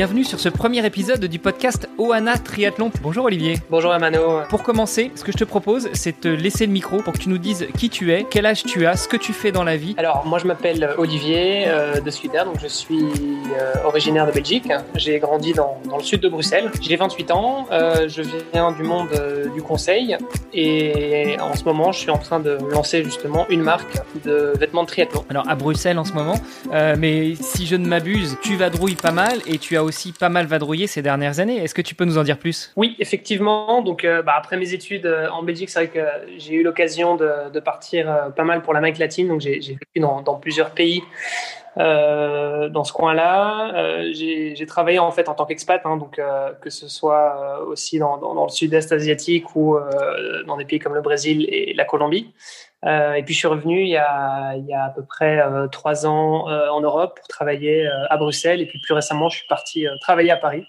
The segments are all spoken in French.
Bienvenue sur ce premier épisode du podcast Oana Triathlon. Bonjour Olivier. Bonjour Amano. Pour commencer, ce que je te propose, c'est de te laisser le micro pour que tu nous dises qui tu es, quel âge tu as, ce que tu fais dans la vie. Alors, moi je m'appelle Olivier euh, de Scuder, donc je suis euh, originaire de Belgique. J'ai grandi dans, dans, le sud de Bruxelles. J'ai 28 ans, euh, je viens du monde euh, du conseil et en ce moment je suis en train de lancer justement une marque de vêtements de triathlon. Alors à Bruxelles en ce moment, euh, mais si je ne m'abuse, tu vadrouilles pas mal et tu as aussi pas mal vadrouillé ces dernières années. Est-ce que tu peux nous en dire plus? Oui, effectivement. Donc, euh, bah, après mes études euh, en Belgique, c'est vrai que j'ai eu l'occasion de, partir euh, pas mal pour l'Amérique latine. Donc, j'ai vécu dans, plusieurs pays dans ce coin-là. j'ai travaillé en fait en tant qu'expat, hein, donc que ce soit aussi dans le sud-est asiatique ou dans des pays comme le Brésil et la Colombie. Euh, et puis je suis revenu il y a, il y a à peu près euh, trois ans euh, en Europe pour travailler à Bruxelles. Et puis plus récemment, je suis parti travailler à Paris.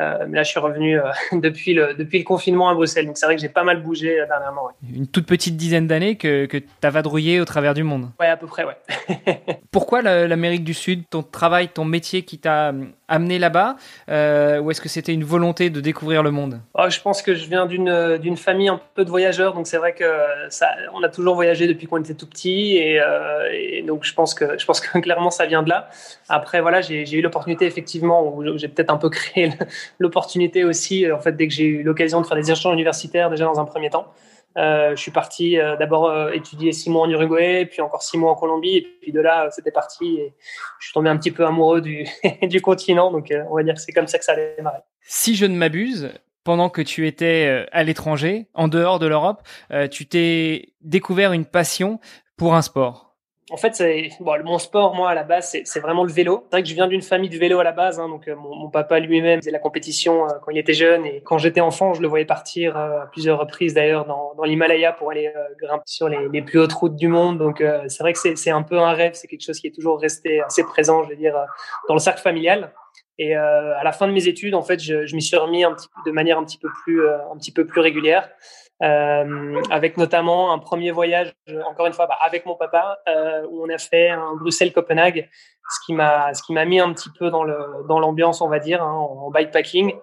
Euh, mais là, je suis revenu euh, depuis, le, depuis le confinement à Bruxelles. Donc, c'est vrai que j'ai pas mal bougé euh, dernièrement. Ouais. Une toute petite dizaine d'années que, que tu as vadrouillé au travers du monde. Ouais, à peu près, ouais. Pourquoi l'Amérique du Sud, ton travail, ton métier qui t'a amené là-bas Ou est-ce que c'était une volonté de découvrir le monde? Oh, Je pense que je viens d'une famille un peu de voyageurs. Donc, c'est vrai que ça, on a toujours voyagé depuis qu'on était tout petit. Et, et, donc, je pense, que, je pense que clairement, ça vient de là. Après, voilà, j'ai eu l'opportunité, effectivement, où j'ai peut-être un peu créé l'opportunité aussi, en fait, dès que j'ai eu l'occasion de faire des échanges universitaires, déjà dans un premier temps. Euh, je suis parti euh, d'abord euh, étudier six mois en Uruguay, puis encore six mois en Colombie, et puis de là, c'était parti. Et je suis tombé un petit peu amoureux du, du continent, donc euh, on va dire que c'est comme ça que ça a démarré. Si je ne m'abuse, pendant que tu étais à l'étranger, en dehors de l'Europe, tu t'es découvert une passion pour un sport en fait, c'est bon, mon sport, moi, à la base, c'est vraiment le vélo. C'est vrai que je viens d'une famille de vélo à la base. Hein, donc, euh, mon, papa lui-même faisait la compétition euh, quand il était jeune. Et quand j'étais enfant, je le voyais partir euh, à plusieurs reprises, d'ailleurs, dans, dans l'Himalaya pour aller grimper sur les, les, plus hautes routes du monde. Donc, c'est vrai que c'est un peu un rêve. C'est quelque chose qui est toujours resté assez présent, je veux dire, dans le cercle familial. Et à la fin de mes études, en fait, je, je m'y suis remis de manière un petit peu plus, plus régulière euh, avec notamment un premier voyage, encore une fois, bah, avec mon papa, euh, où on a fait un Bruxelles-Copenhague, ce qui m'a ce qui m'a mis un petit peu dans l'ambiance, on va dire, hein, en bikepacking.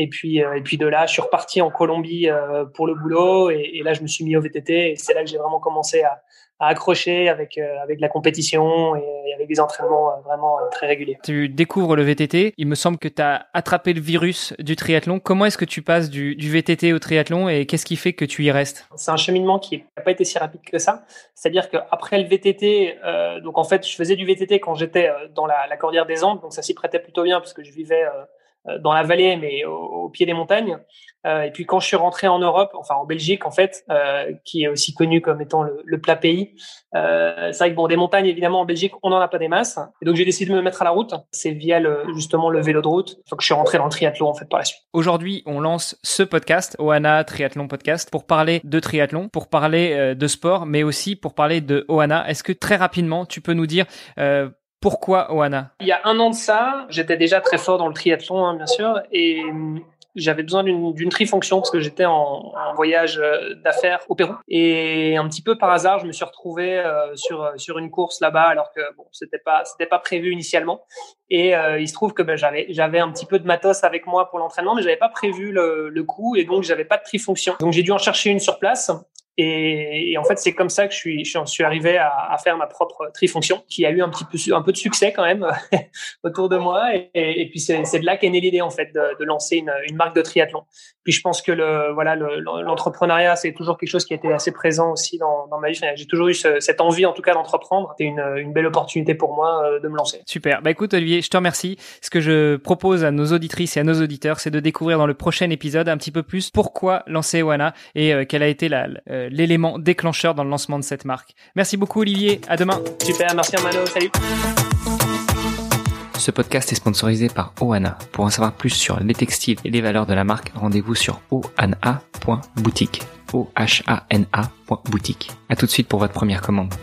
Et puis, euh, et puis de là, je suis reparti en Colombie euh, pour le boulot. Et, et, là, je me suis mis au VTT. Et c'est là que j'ai vraiment commencé à, à accrocher avec, euh, avec la compétition et, et, avec des entraînements vraiment très réguliers. Tu découvres le VTT. Il me semble que tu as attrapé le virus du triathlon. Comment est-ce que tu passes du, du VTT au triathlon et qu'est-ce qui fait que tu y restes? C'est un cheminement qui n'a pas été si rapide que ça. C'est-à-dire qu'après le VTT, euh, donc en fait, je faisais du VTT quand j'étais dans la, la Cordillère des Andes. Donc ça s'y prêtait plutôt bien parce que je vivais dans la vallée, mais au, pied des montagnes. Euh, et puis quand je suis rentré en Europe, enfin en Belgique en fait, euh, qui est aussi connu comme étant le, plat pays, euh, c'est vrai que bon, des montagnes évidemment en Belgique, on n'en a pas des masses. Et donc j'ai décidé de me mettre à la route. C'est via justement le vélo de route. Donc je suis rentré dans le triathlon en fait par la suite. Aujourd'hui, on lance ce podcast, Oana Triathlon Podcast, pour parler de triathlon, pour parler euh, de sport, mais aussi pour parler de Oana. Est-ce que très rapidement, tu peux nous dire euh, pourquoi Oana? Il y a un an de ça, j'étais déjà très fort dans le triathlon, hein, bien sûr, et j'avais besoin d'une trifonction parce que j'étais en, voyage d'affaires au Pérou. Et un petit peu par hasard je me suis retrouvé euh, sur sur une course là-bas alors que bon c'était pas pas prévu initialement. Et euh, il se trouve que ben, j'avais j'avais un petit peu de matos avec moi pour l'entraînement mais j'avais pas prévu le, le coup et donc j'avais pas de trifonction. Donc j'ai dû en chercher une sur place et, en fait, c'est comme ça que je suis, arrivé à, faire ma propre trifonction, qui a eu un petit peu, un peu de succès quand même autour de moi. Et, puis c'est de là qu'est née l'idée en fait de, lancer une, marque de triathlon. Puis je pense que le, voilà, l'entrepreneuriat, c'est toujours quelque chose qui a été assez présent aussi dans, ma vie. J'ai toujours eu ce, cette envie, en tout cas, d'entreprendre. C'était une, belle opportunité pour moi euh, de me lancer. Super. Bah écoute, Olivier, je te remercie. Ce que je propose à nos auditrices et à nos auditeurs, c'est de découvrir dans le prochain épisode un petit peu plus pourquoi lancer Oana et euh, quelle a été la, l'élément déclencheur dans le lancement de cette marque. Merci beaucoup Olivier, à demain. Super, merci Armano, salut. Ce podcast est sponsorisé par Ohana. Pour en savoir plus sur les textiles et les valeurs de la marque, rendez-vous sur ohana.boutique. O-H-A-N-A.boutique. A tout de suite pour votre première commande.